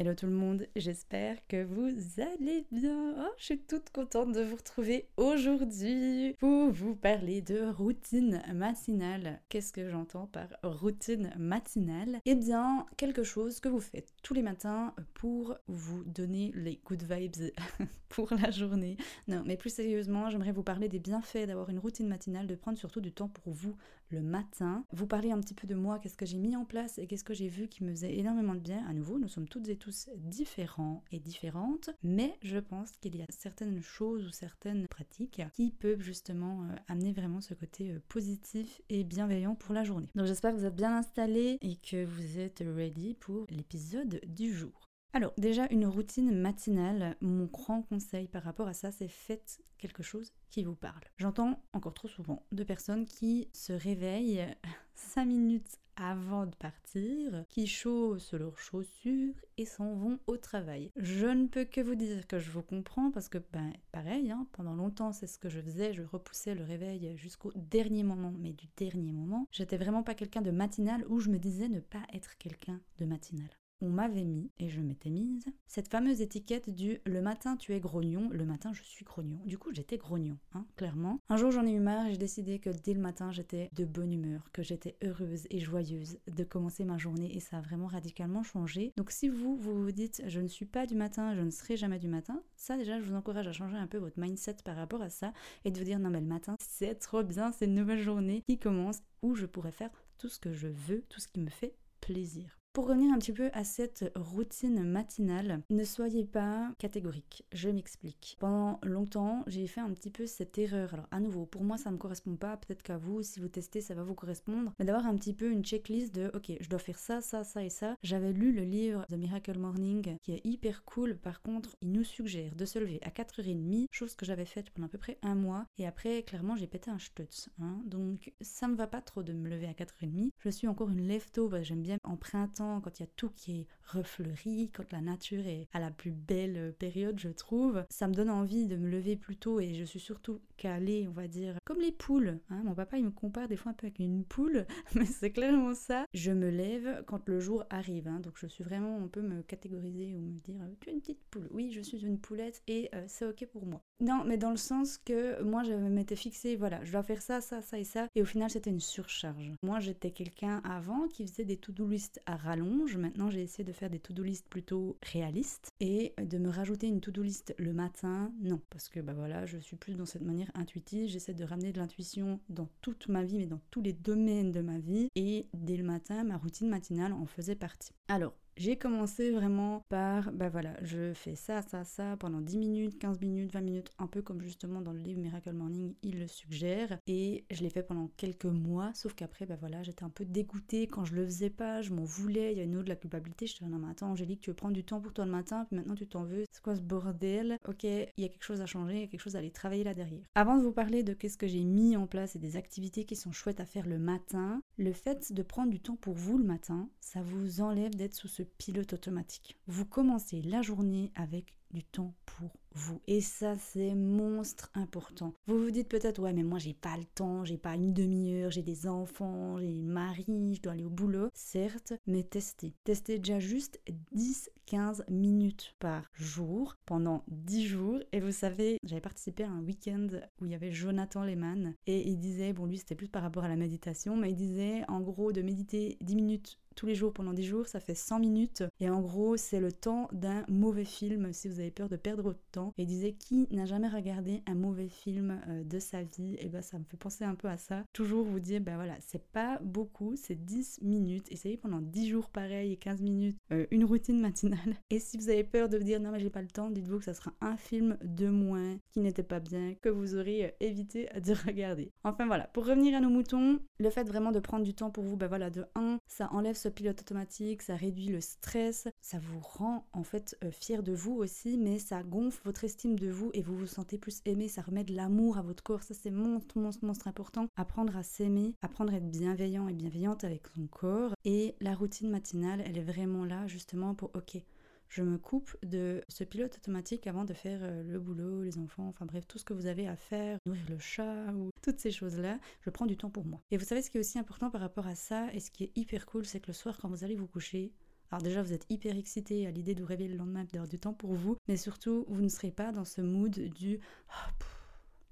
Hello tout le monde, j'espère que vous allez bien. Oh, je suis toute contente de vous retrouver aujourd'hui pour vous parler de routine matinale. Qu'est-ce que j'entends par routine matinale? Eh bien, quelque chose que vous faites tous les matins pour vous donner les good vibes pour la journée. Non, mais plus sérieusement, j'aimerais vous parler des bienfaits d'avoir une routine matinale, de prendre surtout du temps pour vous le matin. Vous parler un petit peu de moi, qu'est-ce que j'ai mis en place et qu'est-ce que j'ai vu qui me faisait énormément de bien. À nouveau, nous sommes toutes et tous différents et différentes, mais je pense qu'il y a certaines choses ou certaines pratiques qui peuvent justement euh, amener vraiment ce côté euh, positif et bienveillant pour la journée. Donc j'espère que vous êtes bien installés et que vous êtes ready pour l'épisode du jour. Alors déjà une routine matinale, mon grand conseil par rapport à ça, c'est faites quelque chose qui vous parle. J'entends encore trop souvent de personnes qui se réveillent 5 minutes avant de partir, qui chaussent leurs chaussures et s'en vont au travail. Je ne peux que vous dire que je vous comprends parce que, ben, pareil, hein, pendant longtemps, c'est ce que je faisais, je repoussais le réveil jusqu'au dernier moment, mais du dernier moment. J'étais vraiment pas quelqu'un de matinal où je me disais ne pas être quelqu'un de matinal on m'avait mis, et je m'étais mise, cette fameuse étiquette du le matin tu es grognon, le matin je suis grognon. Du coup j'étais grognon, hein, clairement. Un jour j'en ai eu marre et j'ai décidé que dès le matin j'étais de bonne humeur, que j'étais heureuse et joyeuse de commencer ma journée et ça a vraiment radicalement changé. Donc si vous, vous vous dites je ne suis pas du matin, je ne serai jamais du matin, ça déjà je vous encourage à changer un peu votre mindset par rapport à ça et de vous dire non mais le matin c'est trop bien, c'est une nouvelle journée qui commence où je pourrais faire tout ce que je veux, tout ce qui me fait plaisir. Pour revenir un petit peu à cette routine matinale, ne soyez pas catégorique. Je m'explique. Pendant longtemps, j'ai fait un petit peu cette erreur. Alors, à nouveau, pour moi, ça ne me correspond pas. Peut-être qu'à vous, si vous testez, ça va vous correspondre. Mais d'avoir un petit peu une checklist de OK, je dois faire ça, ça, ça et ça. J'avais lu le livre The Miracle Morning qui est hyper cool. Par contre, il nous suggère de se lever à 4h30, chose que j'avais faite pendant à peu près un mois. Et après, clairement, j'ai pété un stutz. Hein. Donc, ça me va pas trop de me lever à 4h30. Je suis encore une leftover. J'aime bien emprunter quand il y a tout qui est refleuri, quand la nature est à la plus belle période, je trouve, ça me donne envie de me lever plus tôt et je suis surtout calée, on va dire, comme les poules. Hein. Mon papa, il me compare des fois un peu avec une poule, mais c'est clairement ça. Je me lève quand le jour arrive, hein. donc je suis vraiment, on peut me catégoriser ou me dire, tu es une petite poule. Oui, je suis une poulette et euh, c'est ok pour moi. Non, mais dans le sens que moi, je m'étais fixé, voilà, je dois faire ça, ça, ça et ça, et au final, c'était une surcharge. Moi, j'étais quelqu'un avant qui faisait des to-do list à Maintenant, j'ai essayé de faire des to-do list plutôt réalistes et de me rajouter une to-do list le matin, non, parce que bah voilà, je suis plus dans cette manière intuitive. J'essaie de ramener de l'intuition dans toute ma vie, mais dans tous les domaines de ma vie. Et dès le matin, ma routine matinale en faisait partie. Alors, j'ai commencé vraiment par, bah voilà, je fais ça, ça, ça pendant 10 minutes, 15 minutes, 20 minutes, un peu comme justement dans le livre Miracle Morning, il le suggère. Et je l'ai fait pendant quelques mois, sauf qu'après, bah voilà, j'étais un peu dégoûtée quand je le faisais pas, je m'en voulais, il y a une autre de la culpabilité. Je disais, non, mais attends, Angélique, tu veux prendre du temps pour toi le matin, puis maintenant tu t'en veux. C'est quoi ce bordel? Ok, il y a quelque chose à changer, il y a quelque chose à aller travailler là derrière. Avant de vous parler de qu'est-ce que j'ai mis en place et des activités qui sont chouettes à faire le matin, le fait de prendre du temps pour vous le matin, ça vous enlève d'être sous ce pilote automatique. Vous commencez la journée avec du temps pour vous. Et ça, c'est monstre important. Vous vous dites peut-être, ouais, mais moi, j'ai pas le temps, j'ai pas une demi-heure, j'ai des enfants, j'ai une mari, je dois aller au boulot. Certes, mais testez. Testez déjà juste 10-15 minutes par jour pendant 10 jours. Et vous savez, j'avais participé à un week-end où il y avait Jonathan Lehman et il disait, bon, lui, c'était plus par rapport à la méditation, mais il disait, en gros, de méditer 10 minutes tous les jours pendant 10 jours, ça fait 100 minutes. Et en gros, c'est le temps d'un mauvais film. Si vous avez peur de perdre votre temps. Et disait qui n'a jamais regardé un mauvais film euh, de sa vie? Et ben ça me fait penser un peu à ça. Toujours vous dire, ben voilà, c'est pas beaucoup, c'est 10 minutes. Essayez pendant 10 jours pareil et 15 minutes euh, une routine matinale. Et si vous avez peur de vous dire non mais j'ai pas le temps, dites-vous que ça sera un film de moins qui n'était pas bien, que vous aurez euh, évité de regarder. Enfin voilà, pour revenir à nos moutons, le fait vraiment de prendre du temps pour vous, ben voilà, de 1, ça enlève ce pilote automatique, ça réduit le stress, ça vous rend en fait fier de vous aussi, mais ça gonfle votre estime de vous et vous vous sentez plus aimé, ça remet de l'amour à votre corps, ça c'est monstre, monstre, monstre important. Apprendre à s'aimer, apprendre à être bienveillant et bienveillante avec son corps. Et la routine matinale, elle est vraiment là justement pour, ok, je me coupe de ce pilote automatique avant de faire euh, le boulot, les enfants, enfin bref, tout ce que vous avez à faire, nourrir le chat ou toutes ces choses-là, je prends du temps pour moi. Et vous savez ce qui est aussi important par rapport à ça et ce qui est hyper cool, c'est que le soir quand vous allez vous coucher, alors déjà, vous êtes hyper excité à l'idée de vous réveiller le lendemain, d'avoir du temps pour vous, mais surtout, vous ne serez pas dans ce mood du oh,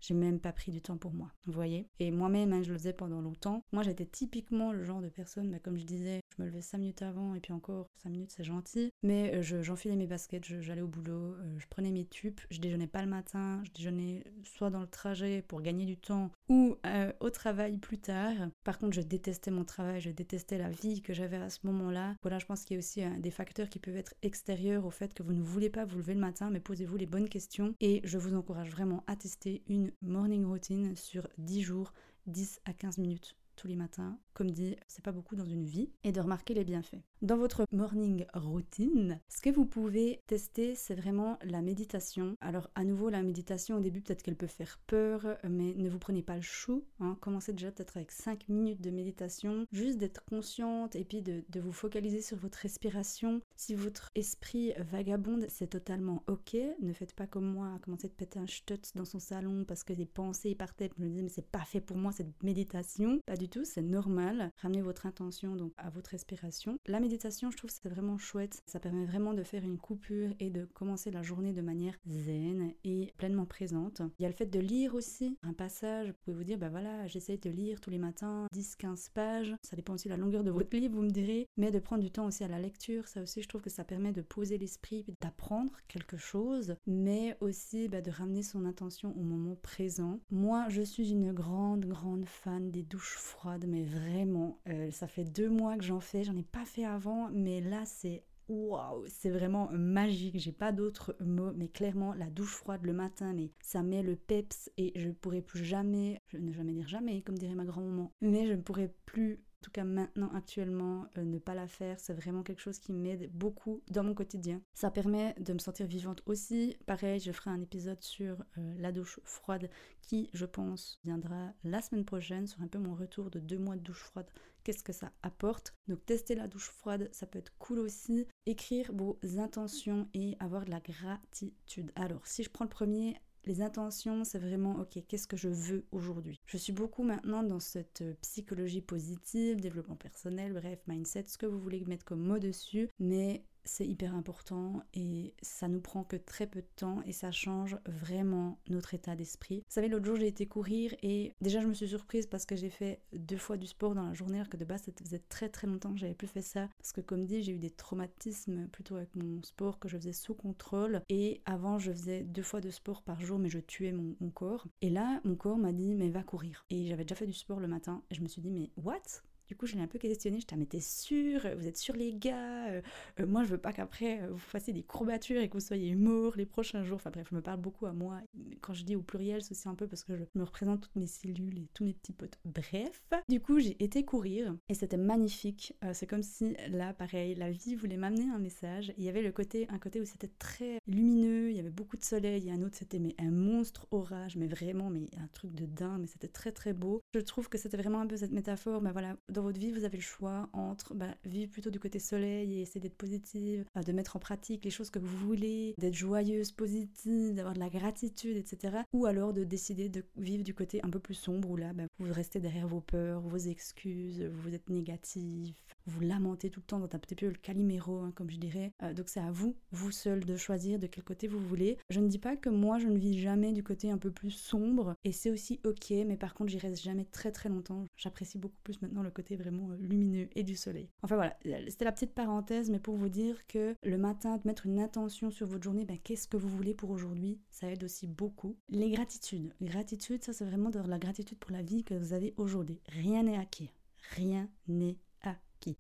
j'ai même pas pris du temps pour moi, vous voyez Et moi-même, hein, je le faisais pendant longtemps. Moi, j'étais typiquement le genre de personne, bah, comme je disais, je me levais 5 minutes avant, et puis encore 5 minutes, c'est gentil. Mais euh, j'enfilais mes baskets, j'allais au boulot, euh, je prenais mes tubes, je déjeunais pas le matin, je déjeunais soit dans le trajet pour gagner du temps, ou euh, au travail plus tard. Par contre, je détestais mon travail, je détestais la vie que j'avais à ce moment-là. Voilà, je pense qu'il y a aussi des facteurs qui peuvent être extérieurs au fait que vous ne voulez pas vous lever le matin, mais posez-vous les bonnes questions. Et je vous encourage vraiment à tester une morning routine sur 10 jours, 10 à 15 minutes tous les matins. Comme dit, c'est pas beaucoup dans une vie. Et de remarquer les bienfaits. Dans votre morning routine, ce que vous pouvez tester, c'est vraiment la méditation. Alors à nouveau, la méditation au début, peut-être qu'elle peut faire peur, mais ne vous prenez pas le chou. Hein. Commencez déjà peut-être avec 5 minutes de méditation, juste d'être consciente et puis de, vous focaliser sur votre respiration. Si votre esprit vagabonde, c'est totalement ok. Ne faites pas comme moi, commencer de péter un stutz dans son salon parce que des pensées partaient. Je me disais, mais c'est pas fait pour moi cette méditation. Pas du tout, c'est normal. Ramenez votre intention donc à votre respiration. Méditation, je trouve c'est vraiment chouette. Ça permet vraiment de faire une coupure et de commencer la journée de manière zen et pleinement présente. Il y a le fait de lire aussi un passage. Vous pouvez vous dire, bah voilà, j'essaie de lire tous les matins 10-15 pages. Ça dépend aussi de la longueur de votre livre, vous me direz. Mais de prendre du temps aussi à la lecture, ça aussi, je trouve que ça permet de poser l'esprit, d'apprendre quelque chose, mais aussi bah, de ramener son intention au moment présent. Moi, je suis une grande, grande fan des douches froides, mais vraiment, euh, ça fait deux mois que j'en fais. J'en ai pas fait mais là c'est waouh, c'est vraiment magique. J'ai pas d'autres mots, mais clairement, la douche froide le matin, mais ça met le peps et je ne pourrai plus jamais, je ne jamais dire jamais, comme dirait ma grand-maman, mais je ne pourrai plus en tout cas maintenant actuellement euh, ne pas la faire c'est vraiment quelque chose qui m'aide beaucoup dans mon quotidien. Ça permet de me sentir vivante aussi. Pareil je ferai un épisode sur euh, la douche froide qui je pense viendra la semaine prochaine sur un peu mon retour de deux mois de douche froide. Qu'est-ce que ça apporte? Donc tester la douche froide ça peut être cool aussi. Écrire vos intentions et avoir de la gratitude. Alors si je prends le premier les intentions, c'est vraiment, ok, qu'est-ce que je veux aujourd'hui? Je suis beaucoup maintenant dans cette euh, psychologie positive, développement personnel, bref, mindset, ce que vous voulez mettre comme mot dessus, mais c'est hyper important et ça nous prend que très peu de temps et ça change vraiment notre état d'esprit. Vous savez, l'autre jour j'ai été courir et déjà je me suis surprise parce que j'ai fait deux fois du sport dans la journée alors que de base ça faisait très très longtemps que j'avais plus fait ça. Parce que comme dit j'ai eu des traumatismes plutôt avec mon sport que je faisais sous contrôle et avant je faisais deux fois de sport par jour mais je tuais mon, mon corps. Et là mon corps m'a dit mais va courir. Et j'avais déjà fait du sport le matin et je me suis dit mais what? Du coup, je l'ai un peu questionné. Je t'ai mais t'es sûr Vous êtes sûr, les gars? Euh, euh, Moi, je veux pas qu'après, euh, vous fassiez des courbatures et que vous soyez morts les prochains jours. Enfin bref, je me parle beaucoup à moi. Quand je dis au pluriel, c'est aussi un peu parce que je me représente toutes mes cellules et tous mes petits potes. Bref, du coup, j'ai été courir et c'était magnifique. c'est comme si, là, pareil, la vie voulait m'amener un message. Il y avait le côté, un côté où c'était très lumineux, il y avait beaucoup de soleil. Et un autre, c'était mais un monstre orage, mais vraiment, mais un truc de dingue. Mais c'était très très beau. Je trouve que c'était vraiment un peu cette métaphore. Mais voilà, dans votre vie, vous avez le choix entre bah, vivre plutôt du côté soleil et essayer d'être positive, de mettre en pratique les choses que vous voulez, d'être joyeuse, positive, d'avoir de la gratitude, etc. Ou alors de décider de vivre du côté un peu plus sombre où là, bah, vous restez derrière vos peurs, vos excuses, vous êtes négatif, vous lamenter tout le temps dans un petit peu le caliméro, hein, comme je dirais. Euh, donc c'est à vous, vous seul, de choisir de quel côté vous voulez. Je ne dis pas que moi, je ne vis jamais du côté un peu plus sombre, et c'est aussi ok, mais par contre, j'y reste jamais très très longtemps. J'apprécie beaucoup plus maintenant le côté vraiment euh, lumineux et du soleil. Enfin voilà, c'était la petite parenthèse, mais pour vous dire que le matin, de mettre une intention sur votre journée, ben, qu'est-ce que vous voulez pour aujourd'hui, ça aide aussi beaucoup. Les gratitudes. Gratitude, ça c'est vraiment de la gratitude pour la vie que vous avez aujourd'hui. Rien n'est acquis. Rien n'est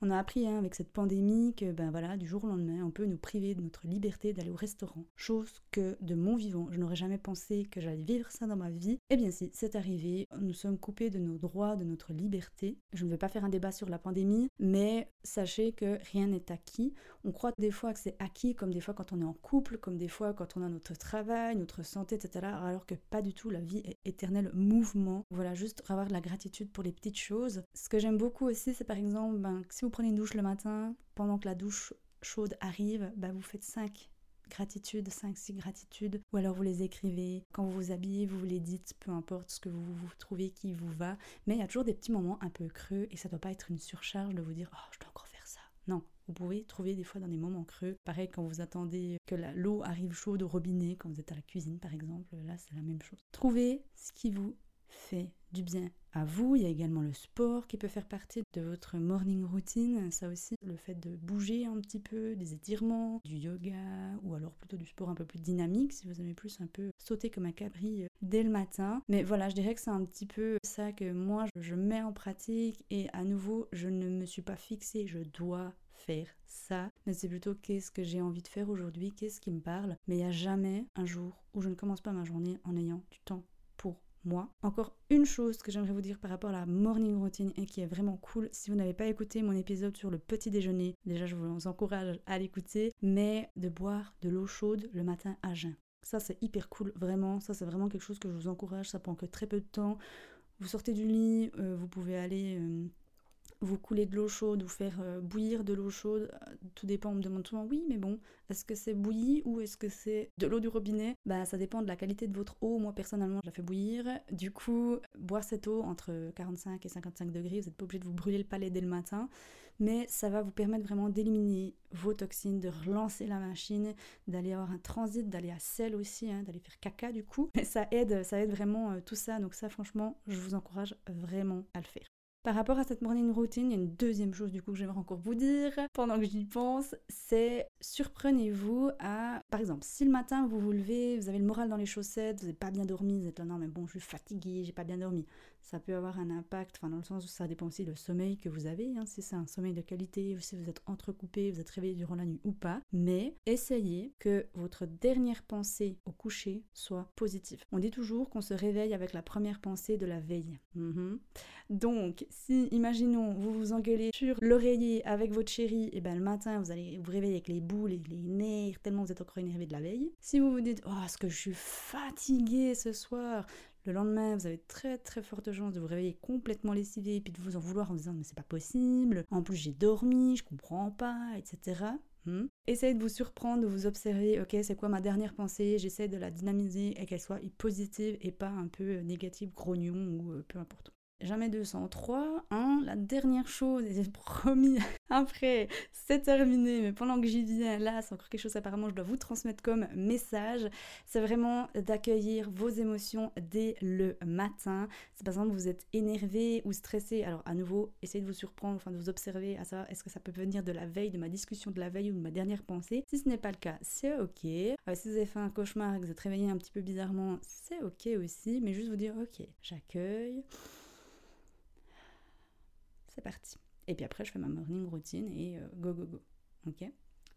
on a appris hein, avec cette pandémie que ben voilà, du jour au lendemain, on peut nous priver de notre liberté d'aller au restaurant. Chose que de mon vivant, je n'aurais jamais pensé que j'allais vivre ça dans ma vie. Eh bien si, c'est arrivé. Nous sommes coupés de nos droits, de notre liberté. Je ne vais pas faire un débat sur la pandémie, mais sachez que rien n'est acquis. On croit des fois que c'est acquis, comme des fois quand on est en couple, comme des fois quand on a notre travail, notre santé, etc. Alors que pas du tout, la vie est éternel mouvement. Voilà, juste avoir de la gratitude pour les petites choses. Ce que j'aime beaucoup aussi, c'est par exemple ben, si vous prenez une douche le matin, pendant que la douche chaude arrive, bah vous faites 5 gratitudes, 5-6 gratitudes, ou alors vous les écrivez. Quand vous vous habillez, vous les dites, peu importe ce que vous, vous trouvez qui vous va. Mais il y a toujours des petits moments un peu creux et ça doit pas être une surcharge de vous dire Oh, je dois encore faire ça. Non, vous pouvez trouver des fois dans des moments creux. Pareil quand vous attendez que l'eau arrive chaude au robinet, quand vous êtes à la cuisine par exemple, là c'est la même chose. Trouvez ce qui vous fait du bien à vous. Il y a également le sport qui peut faire partie de votre morning routine. Ça aussi, le fait de bouger un petit peu, des étirements, du yoga ou alors plutôt du sport un peu plus dynamique si vous aimez plus un peu sauter comme un cabri euh, dès le matin. Mais voilà, je dirais que c'est un petit peu ça que moi je mets en pratique et à nouveau, je ne me suis pas fixée, je dois faire ça, mais c'est plutôt qu'est-ce que j'ai envie de faire aujourd'hui, qu'est-ce qui me parle. Mais il n'y a jamais un jour où je ne commence pas ma journée en ayant du temps Encore une chose que j'aimerais vous dire par rapport à la morning routine et qui est vraiment cool, si vous n'avez pas écouté mon épisode sur le petit déjeuner, déjà je vous encourage à l'écouter, mais de boire de l'eau chaude le matin à jeun. Ça c'est hyper cool, vraiment, ça c'est vraiment quelque chose que je vous encourage, ça prend que très peu de temps. Vous sortez du lit, euh, vous pouvez aller euh, vous couler de l'eau chaude ou faire euh, bouillir de l'eau chaude, euh, tout dépend, on me demande souvent, oui, mais bon, est-ce que c'est bouilli ou est-ce que c'est de l'eau du robinet? Bah ça dépend de la qualité de votre eau, moi personnellement je la fais bouillir, du coup, boire cette eau entre 45 et 55 degrés, vous n'êtes pas obligé de vous brûler le palais dès le matin, mais ça va vous permettre vraiment d'éliminer vos toxines, de relancer la machine, d'aller avoir un transit, d'aller à sel aussi, hein, d'aller faire caca du coup, ça aide, ça aide vraiment euh, tout ça, donc ça franchement, je vous encourage vraiment à le faire. Par rapport à cette morning routine, il y a une deuxième chose du coup que j'aimerais encore vous dire. Pendant que j'y pense, c'est surprenez-vous à, par exemple, si le matin vous vous levez, vous avez le moral dans les chaussettes, vous n'avez pas bien dormi, vous êtes là non mais bon je suis fatiguée, j'ai pas bien dormi, ça peut avoir un impact, enfin dans le sens où ça dépend aussi du sommeil que vous avez, hein, si c'est un sommeil de qualité ou si vous êtes entrecoupé, vous êtes réveillé durant la nuit ou pas, mais essayez que votre dernière pensée au coucher soit positive. On dit toujours qu'on se réveille avec la première pensée de la veille. Mhm. Donc, si, imaginons, vous vous engueulez sur l'oreiller avec votre chérie, et ben le matin, vous allez vous réveiller avec les boules et les nerfs, tellement vous êtes encore énervé de la veille. Si vous vous dites, oh, est-ce que je suis fatiguée ce soir? Le lendemain, vous avez très très forte chance de vous réveiller complètement lessivé et puis de vous en vouloir en disant mais c'est pas possible, en plus j'ai dormi, je comprends pas, etc. Hmm. Essayez de vous surprendre, de vous observer, ok, c'est quoi ma dernière pensée, j'essaie de la dynamiser et qu'elle soit positive et pas un peu négative, grognon ou euh, peu importe. Jamais 203. Hein, la dernière chose, et promis, après, c'est terminé, mais pendant que j'y viens, là, c'est encore quelque chose apparemment je dois vous transmettre comme message. C'est vraiment d'accueillir vos émotions dès le matin. Si par exemple vous êtes énervé ou stressé, alors à nouveau, essayez de vous surprendre, enfin de vous observer, à savoir est-ce que ça peut venir de la veille, de ma discussion de la veille ou de ma dernière pensée. Si ce n'est pas le cas, c'est ok. Euh, si vous avez fait un cauchemar que vous êtes réveillé un petit peu bizarrement, c'est ok aussi, mais juste vous dire ok, j'accueille c'est parti. Et puis après, je fais ma morning routine et euh, go, go, go. Ok?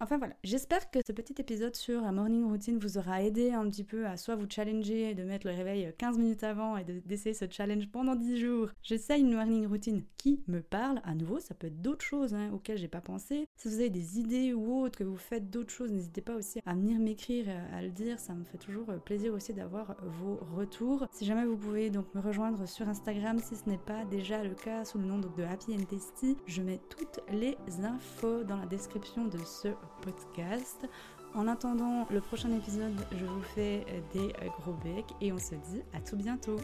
Enfin voilà, j'espère que ce petit épisode sur la morning routine vous aura aidé un petit peu à soit vous challenger de mettre le réveil 15 minutes avant et d'essayer ce challenge pendant 10 jours. J'essaye une morning routine qui me parle. À nouveau, ça peut être d'autres choses hein, auxquelles j'ai pas pensé. Si vous avez des idées ou autres, que vous faites d'autres choses, n'hésitez pas aussi à venir m'écrire, à le dire. Ça me fait toujours plaisir aussi d'avoir vos retours. Si jamais vous pouvez donc me rejoindre sur Instagram, si ce n'est pas déjà le cas sous le nom de Happy and Tasty, je mets toutes les infos dans la description de ce podcast. En attendant le prochain épisode, je vous fais des gros becs et on se dit à tout bientôt.